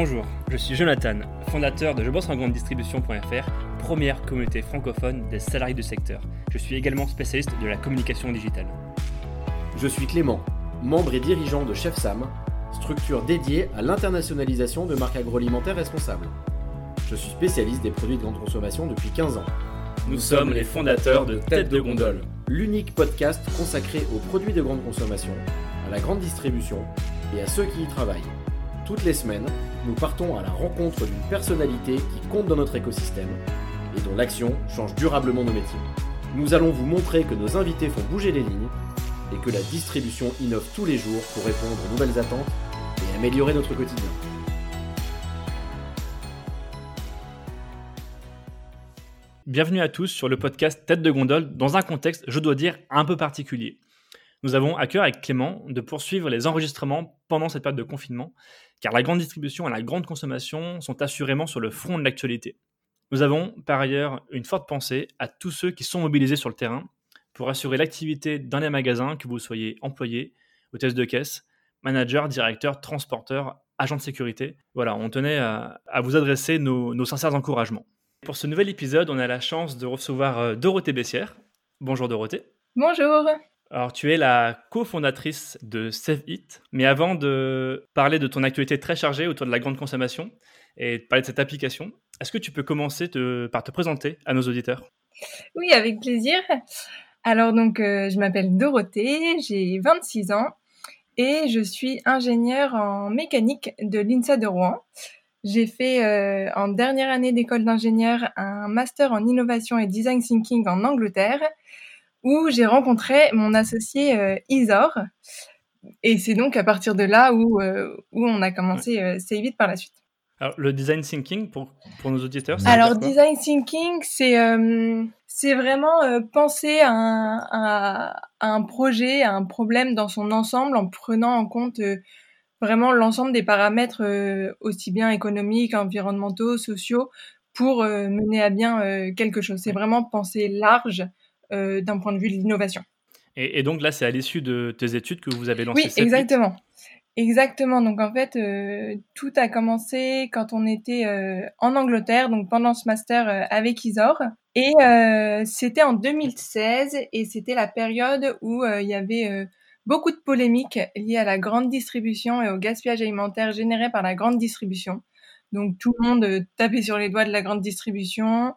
Bonjour, je suis Jonathan, fondateur de Je bosse en grande distribution.fr, première communauté francophone des salariés du secteur. Je suis également spécialiste de la communication digitale. Je suis Clément, membre et dirigeant de Chef Sam, structure dédiée à l'internationalisation de marques agroalimentaires responsables. Je suis spécialiste des produits de grande consommation depuis 15 ans. Nous sommes les fondateurs de Tête de Gondole, l'unique podcast consacré aux produits de grande consommation, à la grande distribution et à ceux qui y travaillent. Toutes les semaines, nous partons à la rencontre d'une personnalité qui compte dans notre écosystème et dont l'action change durablement nos métiers. Nous allons vous montrer que nos invités font bouger les lignes et que la distribution innove tous les jours pour répondre aux nouvelles attentes et améliorer notre quotidien. Bienvenue à tous sur le podcast Tête de Gondole dans un contexte, je dois dire, un peu particulier. Nous avons à cœur avec Clément de poursuivre les enregistrements pendant cette période de confinement, car la grande distribution et la grande consommation sont assurément sur le front de l'actualité. Nous avons par ailleurs une forte pensée à tous ceux qui sont mobilisés sur le terrain pour assurer l'activité dans les magasins, que vous soyez employé, hôtesse de caisse, manager, directeur, transporteur, agent de sécurité. Voilà, on tenait à, vous adresser nos, nos, sincères encouragements. Pour ce nouvel épisode, on a la chance de recevoir euh, Dorothée Bessière. Bonjour Dorothée. Bonjour. Alors, tu es la cofondatrice de Save It, mais avant de parler de ton actualité très chargée autour de la grande consommation et de parler de cette application, est-ce que tu peux commencer par te présenter à nos auditeurs? Oui, avec plaisir. Alors, donc, euh, je m'appelle Dorothée, j'ai 26 ans et je suis ingénieure en mécanique de l'INSA de Rouen. J'ai fait euh, en dernière année d'école d'ingénieur un master en innovation et design thinking en Angleterre où j'ai rencontré mon associé euh, Isor. Et c'est donc à partir de là où, euh, où on a commencé euh, vite par la suite. Alors, le design thinking, pour, pour nos auditeurs, Alors, design thinking, c'est euh, c'est vraiment penser à un, à, un projet, à un problème dans son ensemble en prenant en compte vraiment l'ensemble des paramètres aussi bien économiques, environnementaux, sociaux pour mener à bien quelque chose. C'est vraiment penser large euh, d'un point de vue de l'innovation. Et, donc là, c'est à l'issue de tes études que vous avez lancé Oui, exactement. Exactement. Donc en fait, euh, tout a commencé quand on était euh, en Angleterre, donc pendant ce master avec Isor. Et c'était en 2016 et c'était la période où il y avait beaucoup de polémiques liées à la grande distribution et au gaspillage alimentaire généré par la grande distribution. Donc tout le monde tapait sur les doigts de la grande distribution,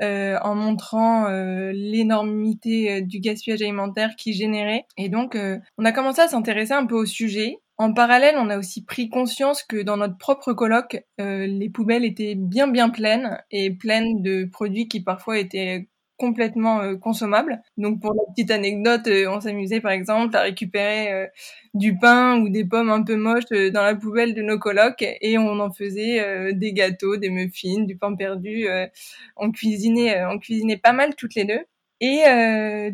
euh, en montrant euh, l'énormité euh, du gaspillage alimentaire qui générait. Et donc, on a commencé à s'intéresser un peu au sujet. En parallèle, on a aussi pris conscience que dans notre propre colloque, les poubelles étaient bien bien pleines et pleines de produits qui parfois étaient complètement euh, consommable. Donc pour la petite anecdote, euh, on s'amusait par exemple à récupérer euh, du pain ou des pommes un peu moches dans la poubelle de nos colocs et on en faisait des gâteaux, des muffins, du pain perdu. on cuisinait, on cuisinait pas mal toutes les deux. Et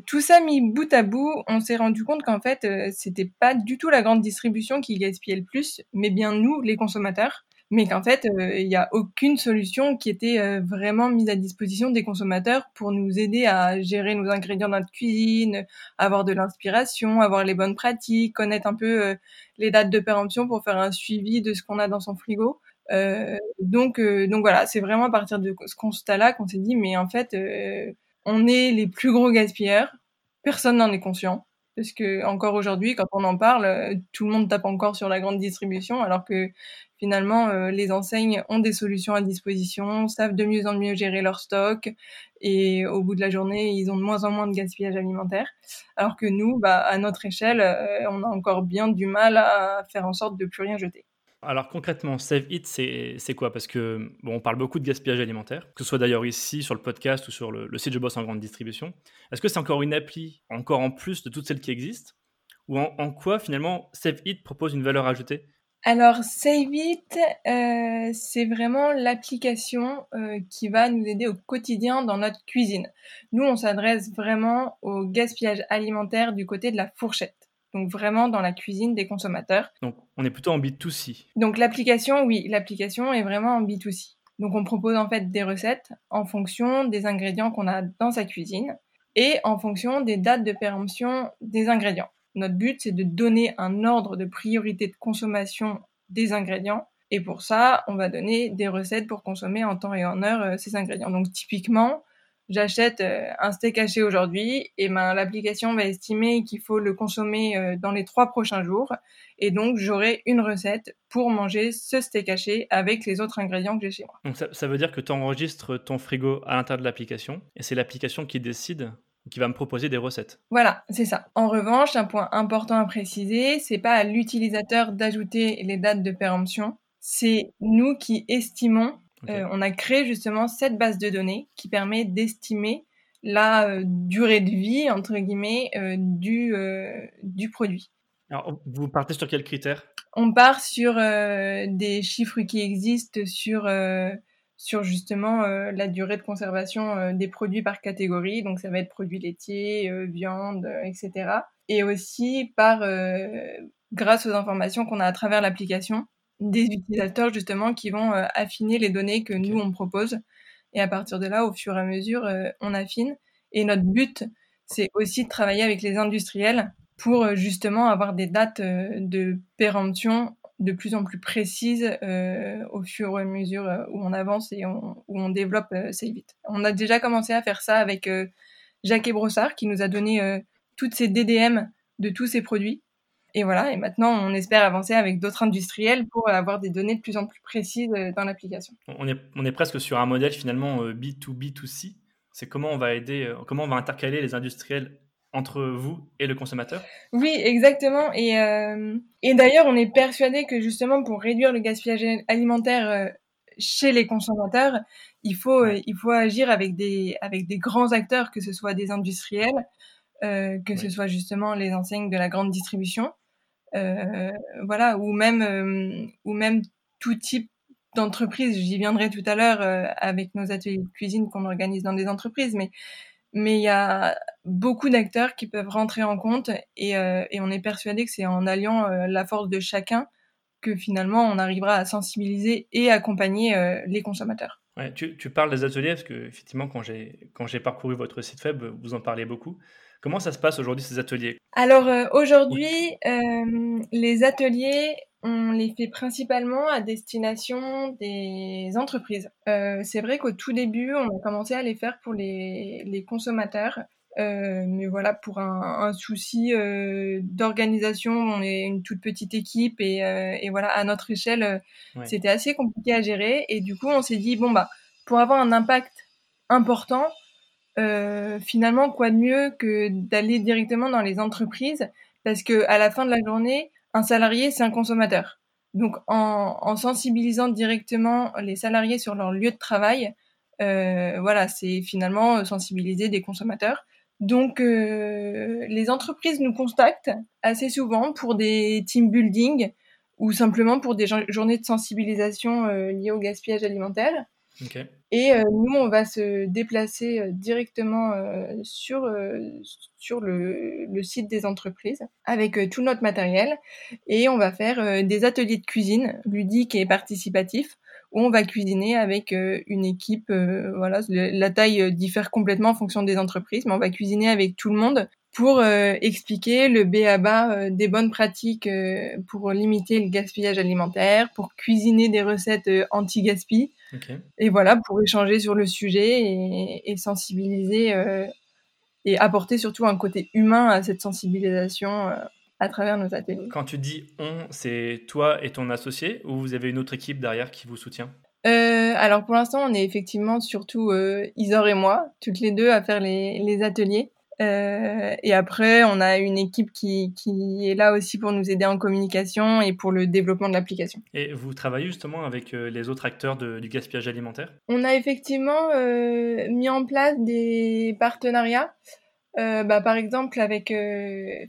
tout ça mis bout à bout, on s'est rendu compte qu'en fait, c'était pas du tout la grande distribution qui gaspillait le plus, mais bien nous, les consommateurs mais qu'en fait, euh, il n'y a aucune solution qui était euh, vraiment mise à disposition des consommateurs pour nous aider à gérer nos ingrédients dans notre cuisine, avoir de l'inspiration, avoir les bonnes pratiques, connaître un peu euh, les dates de péremption pour faire un suivi de ce qu'on a dans son frigo. donc, donc voilà, c'est vraiment à partir de ce constat-là qu'on s'est dit, mais en fait, on est les plus gros gaspilleurs, personne n'en est conscient parce que encore aujourd'hui, quand on en parle, tout le monde tape encore sur la grande distribution, alors que finalement, euh, les enseignes ont des solutions à disposition, savent de mieux en mieux gérer leur stock, et au bout de la journée, ils ont de moins en moins de gaspillage alimentaire. Alors que nous, bah, à notre échelle, euh, on a encore bien du mal à faire en sorte de plus rien jeter. Alors concrètement, Save It, c'est quoi? Parce que bon, on parle beaucoup de gaspillage alimentaire, que ce soit d'ailleurs ici sur le podcast ou sur le, site Je bosse en grande distribution. Est-ce que c'est encore une appli, encore en plus de toutes celles qui existent? Ou en, en quoi finalement Save It propose une valeur ajoutée? Alors, Save It, euh, c'est vraiment l'application euh, qui va nous aider au quotidien dans notre cuisine. Nous, on s'adresse vraiment au gaspillage alimentaire du côté de la fourchette. Donc vraiment dans la cuisine des consommateurs. Donc on est plutôt en B2C. Donc l'application, oui, l'application est vraiment en B2C. Donc on propose en fait des recettes en fonction des ingrédients qu'on a dans sa cuisine et en fonction des dates de péremption des ingrédients. Notre but, c'est de donner un ordre de priorité de consommation des ingrédients Et pour ça, on va donner des recettes pour consommer en temps et en heure ces ingrédients. Donc typiquement, j'achète un steak haché aujourd'hui, et ben l'application va estimer qu'il faut le consommer dans les trois prochains jours, et donc j'aurai une recette pour manger ce steak haché avec les autres ingrédients que j'ai chez moi. Donc ça, ça veut dire que tu enregistres ton frigo à l'intérieur de l'application, et c'est l'application qui décide qui va me proposer des recettes. Voilà, c'est ça. En revanche, un point important à préciser, c'est pas à l'utilisateur d'ajouter les dates de péremption, c'est nous qui estimons. Euh, on a créé justement cette base de données qui permet d'estimer la euh, durée de vie entre guillemets euh, du du produit. Alors, vous partez sur quels critères? On part sur des chiffres qui existent sur sur justement euh, la durée de conservation euh, des produits par catégorie. Donc ça va être produits laitiers, euh, viande, etc. Et aussi par, grâce aux informations qu'on a à travers l'application, des utilisateurs justement qui vont affiner les données que nous on propose. Et à partir de là, au fur et à mesure, on affine. Et notre but, c'est aussi de travailler avec les industriels pour justement avoir des dates de péremption de plus en plus précise euh, au fur et à mesure euh, où on avance et où on développe euh, vite. On a déjà commencé à faire ça avec euh, Jacques Brossard qui nous a donné toutes ces DDM de tous ces produits. Et voilà, et maintenant on espère avancer avec d'autres industriels pour avoir des données de plus en plus précises dans l'application. On est, on est presque sur un modèle finalement B2B2C. C'est comment on va aider, comment on va intercaler les industriels entre vous et le consommateur Oui, exactement. Et, euh, et d'ailleurs, on est persuadé que justement pour réduire le gaspillage alimentaire euh, chez les consommateurs, il faut, euh, il faut agir avec des, avec des grands acteurs, que ce soit des industriels, euh, que ce soit justement les enseignes de la grande distribution, voilà, ou même, ou même tout type d'entreprise. J'y viendrai tout à l'heure avec nos ateliers de cuisine qu'on organise dans des entreprises, mais mais il y a beaucoup d'acteurs qui peuvent rentrer en compte et, euh, et on est persuadé que c'est en alliant euh, la force de chacun que finalement on arrivera à sensibiliser et accompagner euh, les consommateurs. Ouais, tu, tu, parles des ateliers parce que effectivement quand j'ai quand j'ai parcouru votre site web vous en parlez beaucoup. Comment ça se passe aujourd'hui ces ateliers? Alors aujourd'hui les ateliers on les fait principalement à destination des entreprises. Euh, c'est vrai qu'au tout début, on a commencé à les faire pour les, les consommateurs. Euh, mais voilà, pour un, un souci euh, d'organisation, on est une toute petite équipe et, euh, et voilà, à notre échelle, euh, ouais. c'était assez compliqué à gérer. Et du coup, on s'est dit bon bah, pour avoir un impact important, euh, finalement, quoi de mieux que d'aller directement dans les entreprises, parce que à la fin de la journée, un salarié, c'est un consommateur. Donc, en, en, sensibilisant directement les salariés sur leur lieu de travail, euh, voilà, c'est finalement sensibiliser des consommateurs. Donc, euh, les entreprises nous contactent assez souvent pour des team building ou simplement pour des journées de sensibilisation euh, liées au gaspillage alimentaire. Okay. Et euh, nous, on va se déplacer euh, directement euh, sur, euh, sur le, le, site des entreprises avec euh, tout notre matériel et on va faire des ateliers de cuisine ludiques et participatifs où on va cuisiner avec une équipe. voilà, la taille diffère complètement en fonction des entreprises, mais on va cuisiner avec tout le monde pour euh, expliquer le B à bas euh, des bonnes pratiques euh, pour limiter le gaspillage alimentaire, pour cuisiner des recettes anti-gaspi. Okay. Et voilà, pour échanger sur le sujet et, et sensibiliser et apporter surtout un côté humain à cette sensibilisation à travers nos ateliers. Quand tu dis on, c'est toi et ton associé ou vous avez une autre équipe derrière qui vous soutient? Euh, alors pour l'instant, on est effectivement surtout euh, Isor et moi, toutes les deux à faire les, les ateliers. Euh, et après, on a une équipe qui, qui, est là aussi pour nous aider en communication et pour le développement de l'application. Et vous travaillez justement avec euh, les autres acteurs de, du gaspillage alimentaire? On a effectivement euh, mis en place des partenariats, euh, bah, par exemple avec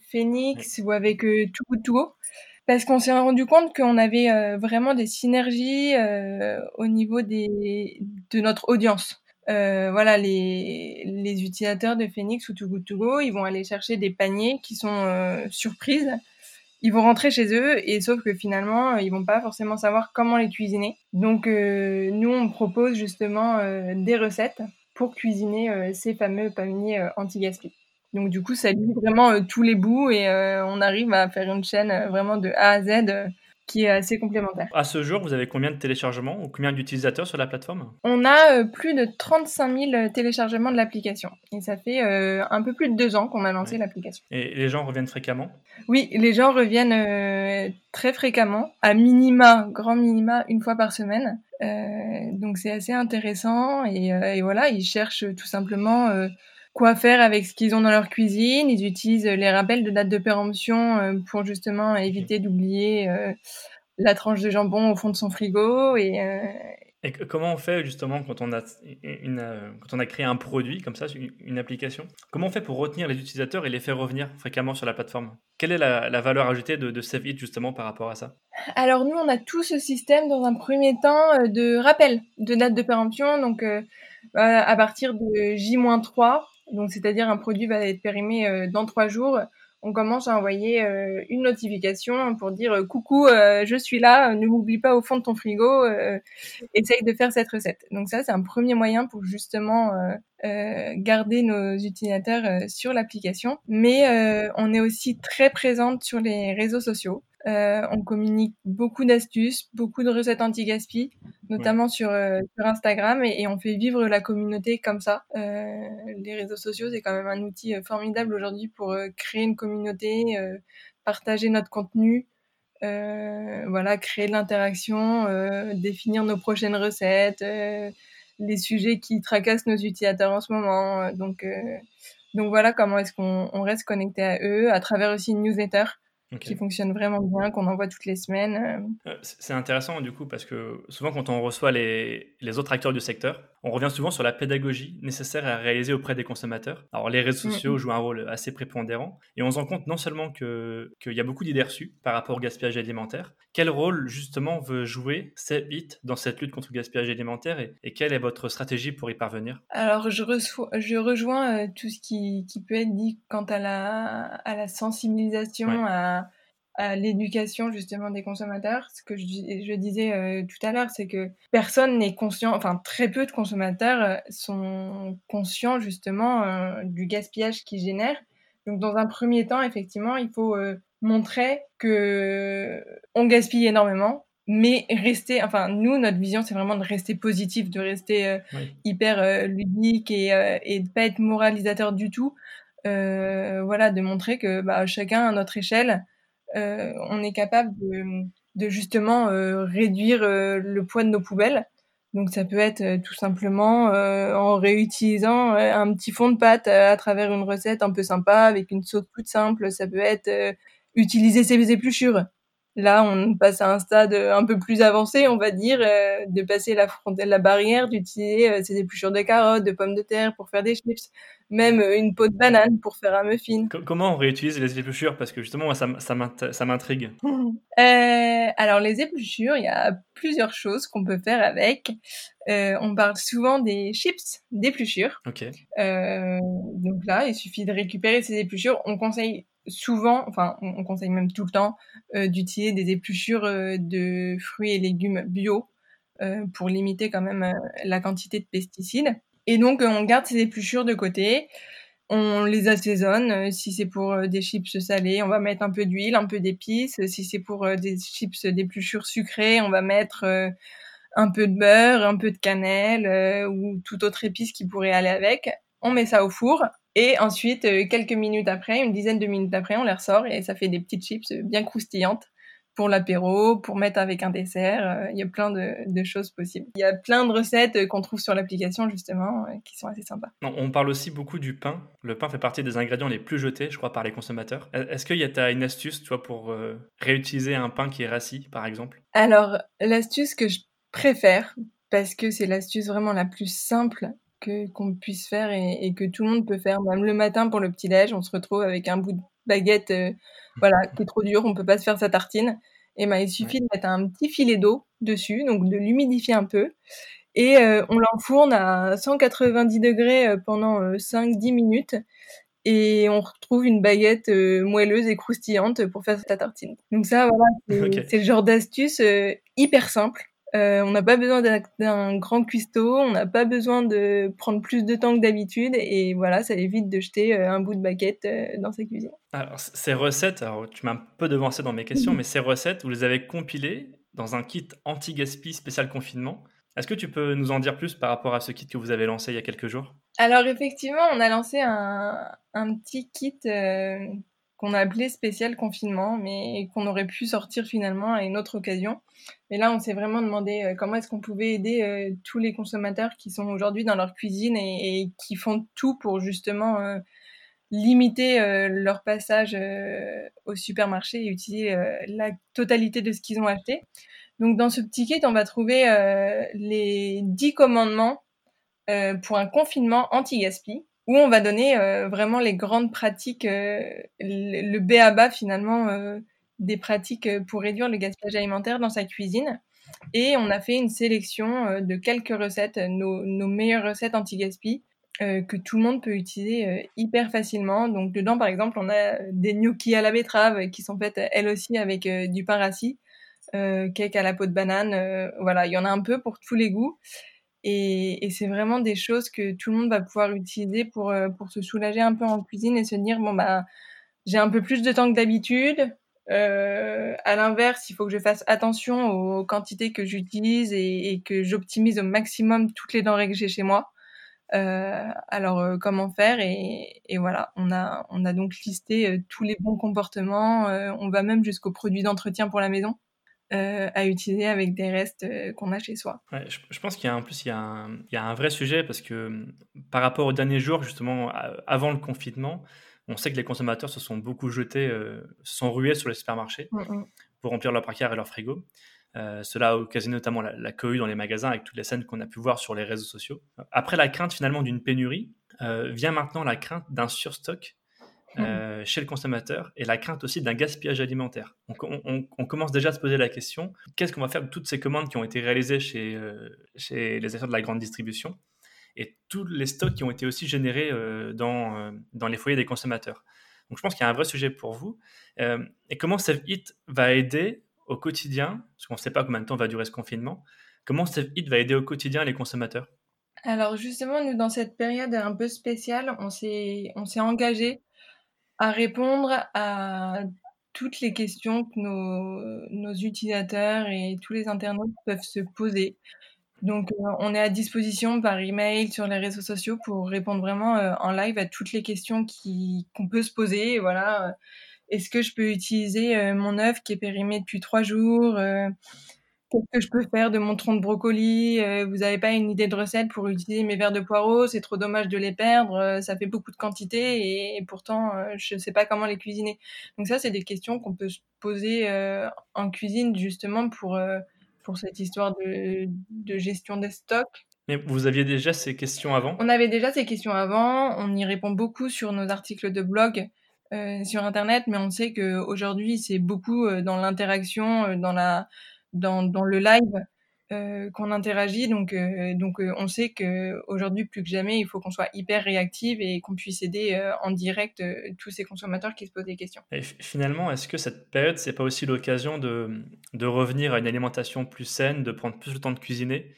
Phoenix ou avec Too Good To Go, parce qu'on s'est rendu compte qu'on avait vraiment des synergies au niveau des, de notre audience. Euh, voilà, les, utilisateurs de Phoenix ou Too ils vont aller chercher des paniers qui sont euh, surprises. Ils vont rentrer chez eux et sauf que finalement, ils vont pas forcément savoir comment les cuisiner. Donc euh, nous, on propose justement euh, des recettes pour cuisiner euh, ces fameux paniers anti-gaspi. Donc du coup, ça lie vraiment tous les bouts et on arrive à faire une chaîne vraiment de A à Z qui est assez complémentaire. À ce jour, vous avez combien de téléchargements ou combien d'utilisateurs sur la plateforme? On a euh, plus de 35 000 téléchargements de l'application. Et ça fait euh, un peu plus de deux ans qu'on a lancé l'application. Et les gens reviennent fréquemment? Oui, les gens reviennent euh, très fréquemment, à minima, grand minima, une fois par semaine. donc c'est assez intéressant et, et, voilà, ils cherchent tout simplement quoi faire avec ce qu'ils ont dans leur cuisine. Ils utilisent les rappels de date de péremption euh, pour justement éviter d'oublier euh, la tranche de jambon au fond de son frigo. Et, euh, et comment on fait justement quand on, a une, quand on a créé un produit comme ça, une, application Comment on fait pour retenir les utilisateurs et les faire revenir fréquemment sur la plateforme? Quelle est la, valeur ajoutée de, de Save It justement par rapport à ça? Alors nous, on a tout ce système dans un premier temps de rappel de date de péremption. Donc à partir de J-3, donc c'est-à-dire un produit va être périmé euh, dans trois jours. On commence à envoyer euh, une notification pour dire euh, coucou, je suis là, ne m'oublie pas au fond de ton frigo, essaye de faire cette recette. Donc ça c'est un premier moyen pour justement garder nos utilisateurs sur l'application. Mais on est aussi très présente sur les réseaux sociaux. Euh, on communique beaucoup d'astuces, beaucoup de recettes anti-gaspi, notamment sur, euh, sur Instagram, et, on fait vivre la communauté comme ça. Euh, les réseaux sociaux, c'est quand même un outil formidable aujourd'hui pour créer une communauté, partager notre contenu, voilà, créer de l'interaction, définir nos prochaines recettes, les sujets qui tracassent nos utilisateurs en ce moment. donc, donc voilà comment est-ce qu'on reste connecté à eux à travers aussi une newsletter qui fonctionne vraiment bien, qu'on envoie toutes les semaines. Euh. Euh, c'est intéressant du coup parce que souvent quand on reçoit les, les, autres acteurs du secteur, on revient souvent sur la pédagogie nécessaire à réaliser auprès des consommateurs. Alors les réseaux mm, sociaux mm. jouent un rôle assez prépondérant et on se rend compte non seulement qu'il y a beaucoup d'idées reçues par rapport au gaspillage alimentaire, quel rôle justement veut jouer Sebit dans cette lutte contre le gaspillage alimentaire et, quelle est votre stratégie pour y parvenir? Alors je, je rejoins euh, tout ce qui, qui, peut être dit quant à la, à la sensibilisation, à à l'éducation justement des consommateurs. Ce que je, je disais euh, tout à l'heure, c'est que personne n'est conscient, enfin très peu de consommateurs euh, sont conscients justement euh, du gaspillage qu'ils génèrent. Donc dans un premier temps, effectivement, il faut montrer que on gaspille énormément, mais rester, enfin nous, notre vision, c'est vraiment de rester positif, de rester hyper ludique et, et de pas être moralisateur du tout. voilà, de montrer que bah, chacun à notre échelle euh, on est capable de, justement euh, réduire euh, le poids de nos poubelles. Donc ça peut être tout simplement en réutilisant un petit fond de pâte à travers une recette un peu sympa avec une sauce toute simple. Ça peut être utiliser ses épluchures. Là, on passe à un stade un peu plus avancé, on va dire, de passer la frontière, la barrière, d'utiliser ses épluchures de carottes, de pommes de terre pour faire des chips même euh, une peau de banane pour faire un muffin. comment on réutilise les épluchures? Parce que justement, ça, ça m'intrigue. Euh, alors, les épluchures, il y a plusieurs choses qu'on peut faire avec. Euh, on parle souvent des chips d'épluchures. Ok. donc là, il suffit de récupérer ces épluchures. On conseille souvent, enfin, on conseille même tout le temps, d'utiliser des épluchures de fruits et légumes bio pour limiter quand même la quantité de pesticides. Et donc, on garde ces épluchures de côté. On les assaisonne. Euh, si c'est pour euh, des chips salés, on va mettre un peu d'huile, un peu d'épices. Si c'est pour euh, des chips d'épluchures sucrées, on va mettre un peu de beurre, un peu de cannelle ou toute autre épice qui pourrait aller avec. On met ça au four. Et ensuite, quelques minutes après, une dizaine de minutes après, on les ressort et ça fait des petites chips bien croustillantes pour l'apéro, pour mettre avec un dessert. Euh, il y a plein de, choses possibles. Il y a plein de recettes euh, qu'on trouve sur l'application justement euh, qui sont assez sympas. On parle aussi beaucoup du pain. Le pain fait partie des ingrédients les plus jetés, je crois, par les consommateurs. Est-ce qu'il y a une astuce, tu vois, pour réutiliser un pain qui est rassis, par exemple? Alors, l'astuce que je préfère, parce que c'est l'astuce vraiment la plus simple que qu'on puisse faire et, que tout le monde peut faire, même le matin pour le petit déj, on se retrouve avec un bout de baguette voilà, qui est trop dur, on peut pas se faire sa tartine. Et ben, il suffit de mettre un petit filet d'eau dessus, donc de l'humidifier un peu. Et euh, on l'enfourne à 190 degrés euh, pendant 5-10 euh, minutes. Et on retrouve une baguette moelleuse et croustillante pour faire sa tartine. Donc ça, voilà, c'est le genre d'astuce hyper simple Euh, on n'a pas besoin d'un grand cuistot, on n'a pas besoin de prendre plus de temps que d'habitude et voilà, ça évite de jeter euh, un bout de baguette euh, dans sa cuisine. Alors, ces recettes, alors, tu m'as un peu devancé dans mes questions, mais ces recettes, vous les avez compilées dans un kit anti-gaspi spécial confinement. Est-ce que tu peux nous en dire plus par rapport à ce kit que vous avez lancé il y a quelques jours? Alors effectivement, on a lancé un, un petit kit qu'on a appelé spécial confinement, mais qu'on aurait pu sortir finalement à une autre occasion. Mais là, on s'est vraiment demandé euh, comment est-ce qu'on pouvait aider euh, tous les consommateurs qui sont aujourd'hui dans leur cuisine et, qui font tout pour justement euh, limiter leur passage au supermarché et utiliser la totalité de ce qu'ils ont acheté. Donc dans ce petit kit, on va trouver les 10 commandements pour un confinement anti-gaspi où on va donner euh, vraiment les grandes pratiques, euh, le B à bas finalement euh, des pratiques pour réduire le gaspillage alimentaire dans sa cuisine. Et on a fait une sélection de quelques recettes, nos, meilleures recettes anti-gaspi, que tout le monde peut utiliser hyper facilement. Donc dedans, par exemple, on a des gnocchis à la betterave qui sont faites elles aussi avec du pain rassis, cake à la peau de banane. voilà, il y en a un peu pour tous les goûts. Et, et c'est vraiment des choses que tout le monde va pouvoir utiliser pour, euh, pour se soulager un peu en cuisine et se dire, bon, bah, j'ai un peu plus de temps que d'habitude. Euh, à l'inverse, il faut que je fasse attention aux quantités que j'utilise et, que j'optimise au maximum toutes les denrées que j'ai chez moi. Euh, alors, euh, comment faire et, et, voilà, on a, on a donc listé euh, tous les bons comportements. on va même jusqu'aux produits d'entretien pour la maison. Euh, à utiliser avec des restes euh, qu'on a chez soi. Ouais, je, pense qu'il y a en plus il y a, un, il y a un vrai sujet parce que par rapport aux derniers jours justement avant le confinement, on sait que les consommateurs se sont beaucoup jetés, euh, se sont rués sur les supermarchés mm, mm. pour remplir leur placard et leur frigo. cela a occasionné notamment la, la, cohue dans les magasins avec toutes les scènes qu'on a pu voir sur les réseaux sociaux. Après la crainte finalement d'une pénurie, vient maintenant la crainte d'un surstock. Euh, chez le consommateur et la crainte aussi d'un gaspillage alimentaire. Donc on, commence déjà à se poser la question, qu'est-ce qu'on va faire de toutes ces commandes qui ont été réalisées chez, euh, chez les acteurs de la grande distribution et tous les stocks qui ont été aussi générés euh, dans, dans les foyers des consommateurs. Donc je pense qu'il y a un vrai sujet pour vous. et comment Save It va aider au quotidien, parce qu'on ne sait pas combien de temps va durer ce confinement, comment Save It va aider au quotidien les consommateurs? Alors justement, nous, dans cette période un peu spéciale, on s'est engagé à répondre à toutes les questions que nos, nos utilisateurs et tous les internautes peuvent se poser. Donc, euh, on est à disposition par email, sur les réseaux sociaux pour répondre vraiment euh, en live à toutes les questions qu'on peut se poser. Voilà, euh, est-ce que je peux utiliser mon œuf qui est périmé depuis trois jours Qu'est-ce que je peux faire de mon tronc de brocoli euh, Vous n'avez pas une idée de recette pour utiliser mes verres de poireaux C'est trop dommage de les perdre. Euh, ça fait beaucoup de quantité et, pourtant, euh, je ne sais pas comment les cuisiner. Donc ça, c'est des questions qu'on peut se poser en cuisine justement pour, pour cette histoire de, de gestion des stocks. Mais vous aviez déjà ces questions avant? On avait déjà ces questions avant. On y répond beaucoup sur nos articles de blog. sur internet, mais on sait qu'aujourd'hui c'est beaucoup dans l'interaction, dans la dans, le live euh, qu'on interagit. Donc, euh, donc euh, on sait qu'aujourd'hui, plus que jamais, il faut qu'on soit hyper réactive et qu'on puisse aider en direct tous ces consommateurs qui se posent des questions. Finalement, est-ce que cette période, c'est pas aussi l'occasion de, de revenir à une alimentation plus saine, de prendre plus de temps de cuisiner?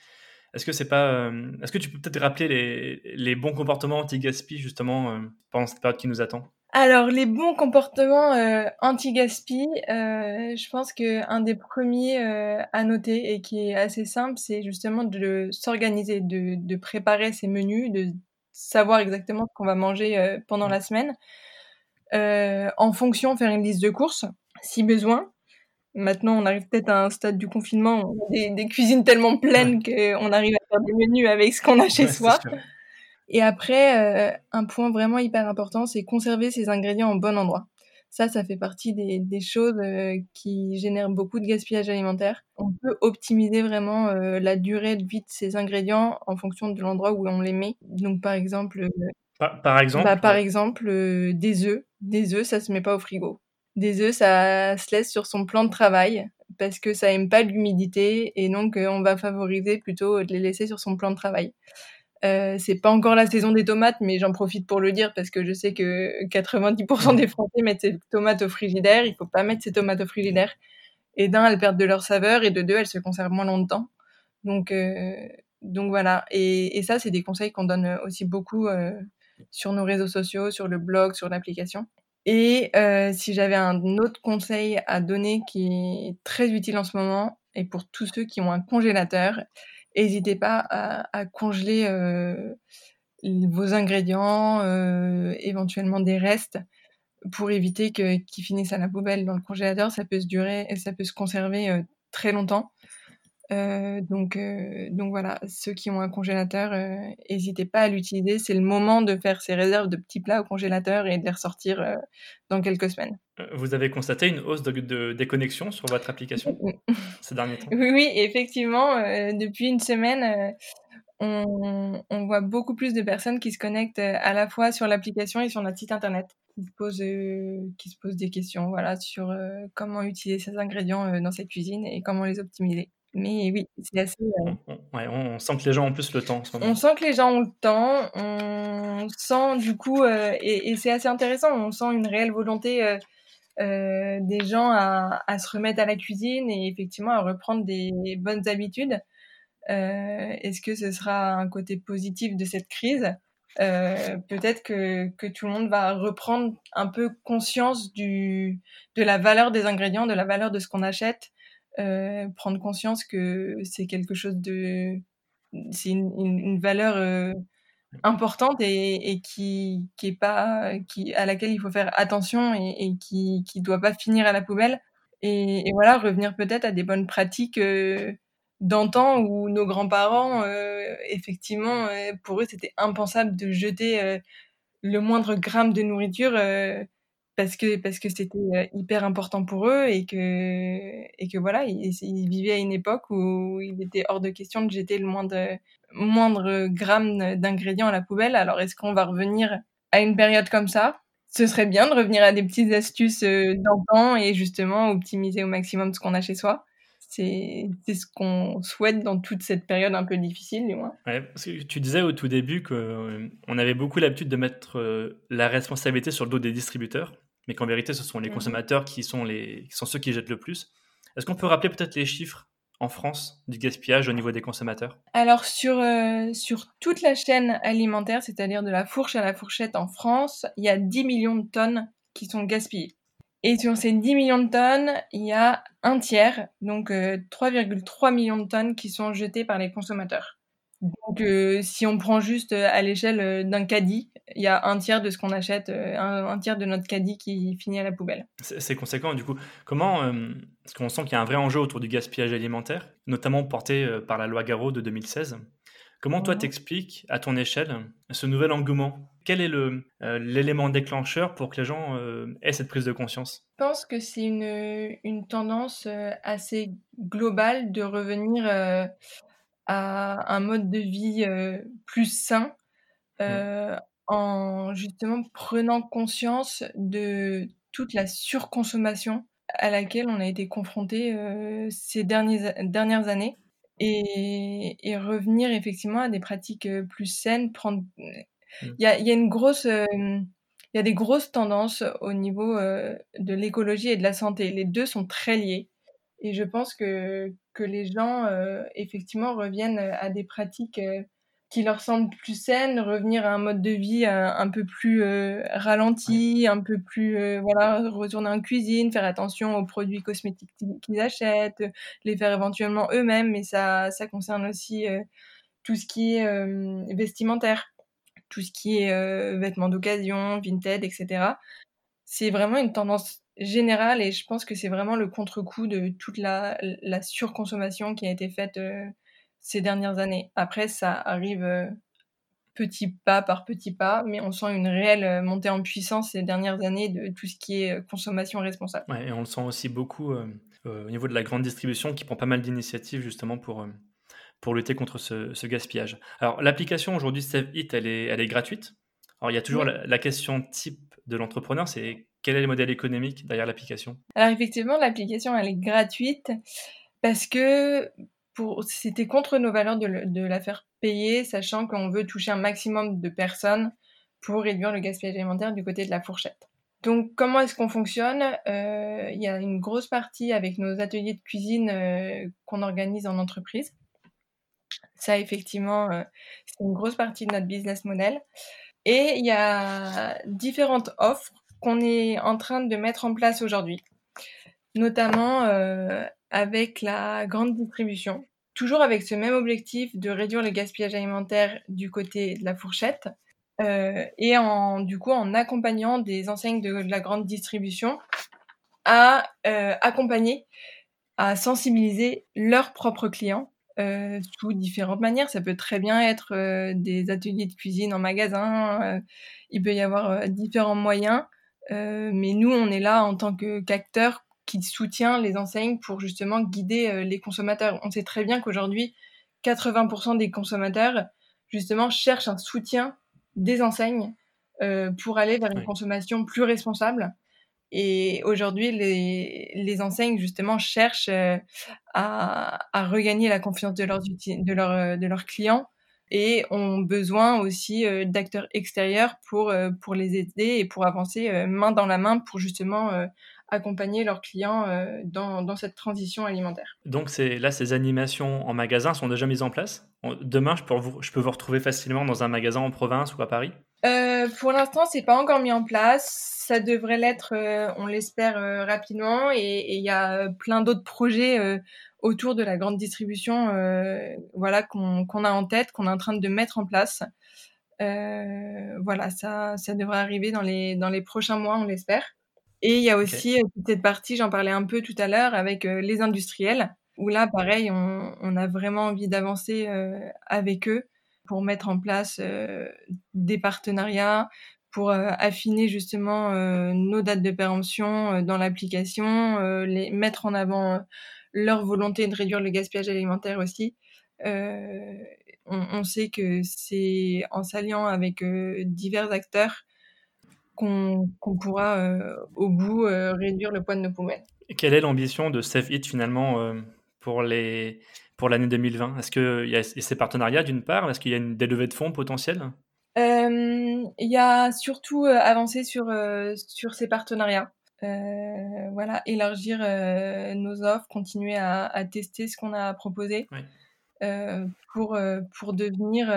Est-ce que c'est pas, est-ce que tu peux peut-être rappeler les, les bons comportements anti-gaspi justement pendant cette période qui nous attend? Alors, les bons comportements euh, anti-gaspi, euh, je pense que un des premiers euh, à noter et qui est assez simple, c'est justement de s'organiser, de, de, préparer ses menus, de savoir exactement ce qu'on va manger euh, pendant la semaine. Euh, en fonction, faire une liste de courses, si besoin. Maintenant, on arrive peut-être à un stade du confinement, on a des, des cuisines tellement pleines qu'on arrive à faire des menus avec ce qu'on a chez soi. Et après, euh, un point vraiment hyper important, c'est conserver ces ingrédients en bon endroit. Ça, ça fait partie des, des choses euh, qui génèrent beaucoup de gaspillage alimentaire. On peut optimiser vraiment euh, la durée de vie de ces ingrédients en fonction de l'endroit où on les met. Donc, par exemple, par, par exemple, bah, par exemple, des œufs. Des œufs, ça se met pas au frigo. Des œufs, ça se laisse sur son plan de travail parce que ça aime pas l'humidité et donc on va favoriser plutôt de les laisser sur son plan de travail. Euh, c'est pas encore la saison des tomates, mais j'en profite pour le dire parce que je sais que 90% des Français mettent ces tomates au frigidaire. Il faut pas mettre ces tomates au frigidaire. Et d'un, elles perdent de leur saveur, et de deux, elles se conservent moins longtemps. Donc, donc voilà. Et, et ça, c'est des conseils qu'on donne aussi beaucoup sur nos réseaux sociaux, sur le blog, sur l'application. Et si j'avais un autre conseil à donner qui est très utile en ce moment, et pour tous ceux qui ont un congélateur, n'hésitez pas à, congeler vos ingrédients, éventuellement des restes, pour éviter qu'ils finissent à la poubelle dans le congélateur. Ça peut se durer et ça peut se conserver très longtemps. Euh, donc, euh, donc voilà, ceux qui ont un congélateur, n'hésitez pas à l'utiliser. C'est le moment de faire ses réserves de petits plats au congélateur et de les ressortir dans quelques semaines. Vous avez constaté une hausse de, déconnexion sur votre application ces derniers temps? Oui, oui effectivement. depuis une semaine, on, on, voit beaucoup plus de personnes qui se connectent à la fois sur l'application et sur notre site internet, qui se posent, qui se posent des questions voilà, sur comment utiliser ces ingrédients dans cette cuisine et comment les optimiser. Mais oui, c'est assez. Euh ouais, on sent que les gens ont plus le temps en ce moment. On sent que les gens ont le temps. On sent du coup, euh, et, c'est assez intéressant, on sent une réelle volonté euh, des gens à, à, se remettre à la cuisine et effectivement à reprendre des bonnes habitudes. Est-ce que ce sera un côté positif de cette crise? Peut-être que, que tout le monde va reprendre un peu conscience du, de la valeur des ingrédients, de la valeur de ce qu'on achète. Euh, prendre conscience que c'est quelque chose de c'est une, une, valeur euh, importante et, et, qui qui est pas qui à laquelle il faut faire attention et, et qui qui doit pas finir à la poubelle. Et, et voilà revenir peut-être à des bonnes pratiques euh, d'antan où nos grands-parents effectivement pour eux c'était impensable de jeter le moindre gramme de nourriture parce que c'était euh, hyper important pour eux et que voilà ils, vivaient à une époque où il était hors de question de jeter le moindre gramme d'ingrédients à la poubelle. Alors est-ce qu'on va revenir à une période comme ça? Ce serait bien de revenir à des petites astuces euh, d'antan et justement optimiser au maximum ce qu'on a chez soi. C'est ce qu'on souhaite dans toute cette période un peu difficile, du moins. Tu disais au tout début qu'on euh, avait beaucoup l'habitude de mettre la responsabilité sur le dos des distributeurs mais qu'en vérité, ce sont les mmh consommateurs qui sont, les, qui sont ceux qui jettent le plus. Est-ce qu'on peut rappeler peut-être les chiffres en France du gaspillage au niveau des consommateurs? Alors sur, euh, sur toute la chaîne alimentaire, c'est-à-dire de la fourche à la fourchette en France, il y a 10 millions de tonnes qui sont gaspillées. Et sur ces 10 millions de tonnes, il y a un tiers, donc 3,3 euh, millions de tonnes qui sont jetées par les consommateurs. Donc, euh, si on prend juste euh, à l'échelle euh, d'un caddie, il y a un tiers de ce qu'on achète, un, tiers de notre caddie qui finit à la poubelle. C'est conséquent, du coup. Comment, parce qu'on sent qu'il y a un vrai enjeu autour du gaspillage alimentaire, notamment porté par la loi Garot de 2016. Comment toi t'expliques, à ton échelle, ce nouvel engouement? Quel est l'élément déclencheur pour que les gens aient cette prise de conscience? Je pense que c'est une, une, tendance assez globale de revenir à un mode de vie plus sain mmh. en justement prenant conscience de toute la surconsommation à laquelle on a été confronté ces dernières années et, revenir effectivement à des pratiques plus saines prendre mmh. il y, a, y a, une grosse il y a des grosses tendances au niveau de l'écologie et de la santé les deux sont très liés et je pense que, que les gens, euh, effectivement, reviennent à des pratiques euh, qui leur semblent plus saines, revenir à un mode de vie euh, un, peu plus ralenti, un peu plus, voilà, retourner en cuisine, faire attention aux produits cosmétiques qu'ils achètent, les faire éventuellement eux-mêmes, mais ça, ça concerne aussi tout ce qui est vestimentaire, tout ce qui est vêtements d'occasion, vintage, etc. C'est vraiment une tendance général et je pense que c'est vraiment le contre-coup de toute la, la, surconsommation qui a été faite euh, ces dernières années. Après, ça arrive euh, petit pas par petit pas, mais on sent une réelle euh, montée en puissance ces dernières années de tout ce qui est consommation responsable. Ouais, et on le sent aussi beaucoup au niveau de la grande distribution qui prend pas mal d'initiatives justement pour, pour lutter contre ce, ce gaspillage. Alors l'application aujourd'hui Save It, elle est, elle est gratuite. Alors il y a toujours la, la question type de l'entrepreneur, c'est quel est le modèle économique derrière l'application? Alors effectivement, l'application, elle est gratuite parce que c'était contre nos valeurs de, la faire payer, sachant qu'on veut toucher un maximum de personnes pour réduire le gaspillage alimentaire du côté de la fourchette. Donc comment est-ce qu'on fonctionne? Euh, Il y a une grosse partie avec nos ateliers de cuisine euh, qu'on organise en entreprise. Ça, effectivement, c'est une grosse partie de notre business model. Et il y a différentes offres qu'on est en train de mettre en place aujourd'hui, notamment avec la grande distribution, toujours avec ce même objectif de réduire le gaspillage alimentaire du côté de la fourchette, euh, et en du coup en accompagnant des enseignes de, la grande distribution à euh, accompagner, à sensibiliser leurs propres clients euh, sous différentes manières. Ça peut très bien être euh, des ateliers de cuisine en magasin, euh, il peut y avoir différents moyens, mais nous on est là en tant que qu'acteur qui soutient les enseignes pour justement guider les consommateurs. On sait très bien qu'aujourd'hui 80% des consommateurs justement cherchent un soutien des enseignes euh, pour aller vers une consommation plus responsable. Et aujourd'hui, les, les enseignes, justement, cherchent euh, à, à, regagner la confiance de leurs, de, leur, de leurs clients et ont besoin aussi euh, d'acteurs extérieurs pour, pour les aider et pour avancer main dans la main pour justement accompagner leurs clients dans, dans cette transition alimentaire. Donc là, ces animations en magasin sont déjà mises en place? Demain, je peux, vous, je peux vous retrouver facilement dans un magasin en province ou à Paris? Euh, Pour l'instant, c'est pas encore mis en place. Ça devrait l'être, euh, on l'espère, euh, rapidement. Et il y a plein d'autres projets euh, autour de la grande distribution voilà, qu'on a en tête, qu'on est en train de mettre en place. voilà, ça, ça devrait arriver dans les, dans les prochains mois, on l'espère. Et il y a aussi cette partie, j'en parlais un peu tout à l'heure, avec les industriels où là, pareil, on, a vraiment envie d'avancer euh, avec eux pour mettre en place euh, des partenariats, pour euh, affiner justement nos dates de péremption dans l'application, les mettre en avant leur volonté de réduire le gaspillage alimentaire aussi. On, sait que c'est en s'alliant avec divers acteurs qu'on pourra au bout réduire le poids de nos poubelles. quelle est l'ambition de Save finalement pour les pour l'année 2020 Est-ce qu'il y a ces partenariats d'une part Est-ce qu'il y a une, des de fonds potentielles? euh, Il y a surtout euh, avancé sur, euh, sur ces partenariats. voilà, élargir nos offres, continuer à, à tester ce qu'on a proposé pour, pour devenir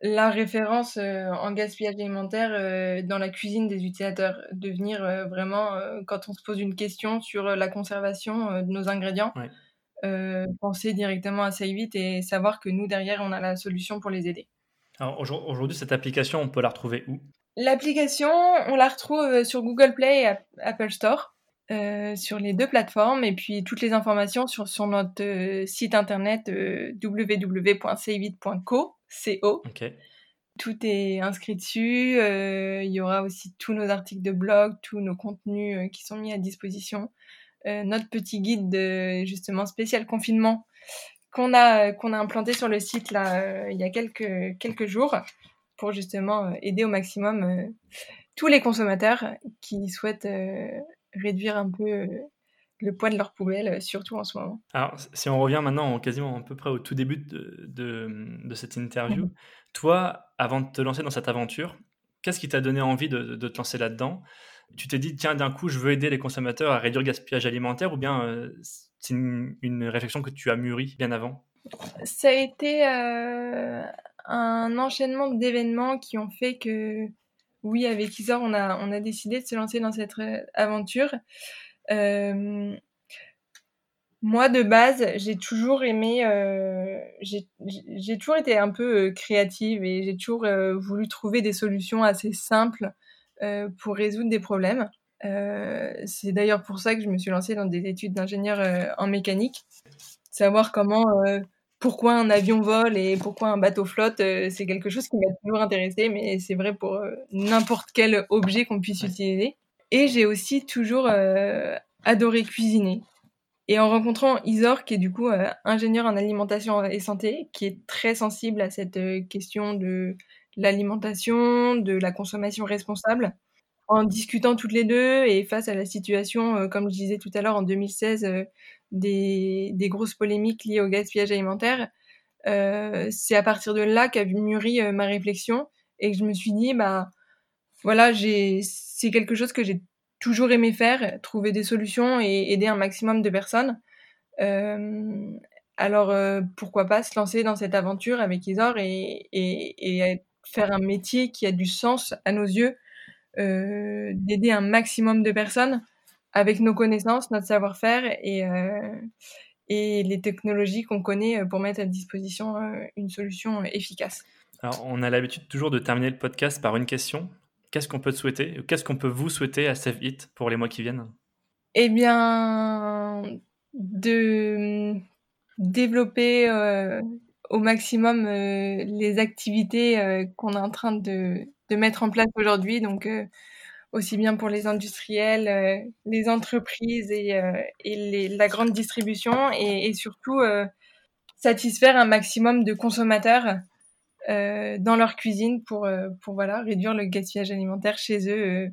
la référence en gaspillage alimentaire dans la cuisine des utilisateurs. Devenir vraiment, quand on se pose une question sur la conservation de nos ingrédients, penser directement à Saveit et savoir que nous, derrière, on a la solution pour les aider. Alors aujourd'hui, cette application, on peut la retrouver où? L'application, on la retrouve sur Google Play et Apple Store. Euh, sur les deux plateformes et puis toutes les informations sur, sur notre site internet euh. Tout est inscrit dessus. Euh, il y aura aussi tous nos articles de blog, tous nos contenus euh, qui sont mis à disposition. Euh, notre petit guide de justement spécial confinement qu'on a qu'on a implanté sur le site là il y a quelques quelques jours pour justement aider au maximum tous les consommateurs qui souhaitent réduire un peu le poids de leur poubelle, euh, surtout en ce moment. Alors, si on revient maintenant quasiment à peu près au tout début de, de, cette interview, mhm. toi, avant de te lancer dans cette aventure, qu'est-ce qui t'a donné envie de, de, te lancer là-dedans? Tu t'es dit, tiens, d'un coup, je veux aider les consommateurs à réduire le gaspillage alimentaire ou bien euh, c'est une, réflexion que tu as mûrie bien avant? Ça a été euh, un enchaînement d'événements qui ont fait que, oui, avec Isor, on a, décidé de se lancer dans cette aventure. Euh, moi, de base, j'ai toujours aimé, euh, j'ai toujours été un peu euh, créative et j'ai toujours euh, voulu trouver des solutions assez simples euh, pour résoudre des problèmes. C'est d'ailleurs pour ça que je me suis lancée dans des études d'ingénieur en mécanique. Savoir comment, pourquoi un avion vole et pourquoi un bateau flotte, c'est quelque chose qui m'a toujours intéressé, mais c'est vrai pour n'importe quel objet qu'on puisse utiliser. Et j'ai aussi toujours euh, adoré cuisiner. Et en rencontrant Isor, qui est du coup euh, ingénieur en alimentation et santé, qui est très sensible à cette euh, question de l'alimentation, de la consommation responsable, en discutant toutes les deux et face à la situation, comme je disais tout à l'heure, en 2016, des, des, grosses polémiques liées au gaspillage alimentaire, c'est à partir de là qu'a mûri ma réflexion et que je me suis dit, bah voilà, c'est quelque chose que j'ai toujours aimé faire, trouver des solutions et aider un maximum de personnes. Euh, alors pourquoi pas se lancer dans cette aventure avec Isor et, et, et, faire un métier qui a du sens à nos yeux, d'aider un maximum de personnes avec nos connaissances, notre savoir-faire et, et les technologies qu'on connaît pour mettre à disposition une solution efficace. Alors, on a l'habitude toujours de terminer le podcast par une question. Qu'est-ce qu'on peut te souhaiter Qu'est-ce qu'on peut vous souhaiter à Save It pour les mois qui viennent? Eh bien, de développer euh, au maximum euh, les activités euh, qu'on est en train de, de mettre en place aujourd'hui. Donc, aussi bien pour les industriels, les entreprises et, et les, la grande distribution et, et surtout satisfaire un maximum de consommateurs dans leur cuisine pour, pour voilà, réduire le gaspillage alimentaire chez eux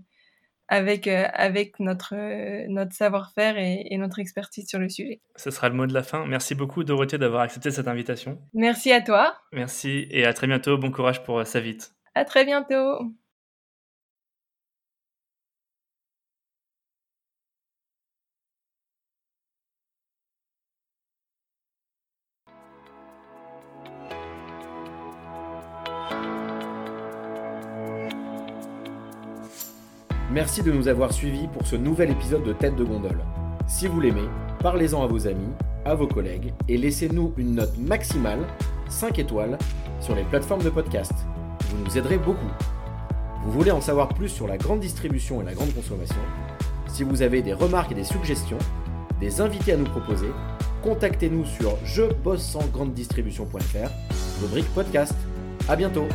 avec, euh, avec notre, euh, notre savoir-faire et, et, notre expertise sur le sujet. Ce sera le mot de la fin. Merci beaucoup Dorothée d'avoir accepté cette invitation. Merci à toi. Merci et à très bientôt. Bon courage pour euh, Savit. À très bientôt. Merci de nous avoir suivis pour ce nouvel épisode de Tête de Gondole. Si vous l'aimez, parlez-en à vos amis, à vos collègues et laissez-nous une note maximale, 5 étoiles, sur les plateformes de podcast. Vous nous aiderez beaucoup. Vous voulez en savoir plus sur la grande distribution et la grande consommation? Si vous avez des remarques et des suggestions, des invités à nous proposer, contactez-nous sur je bosse sans grande distribution.fr, rubrique podcast. À bientôt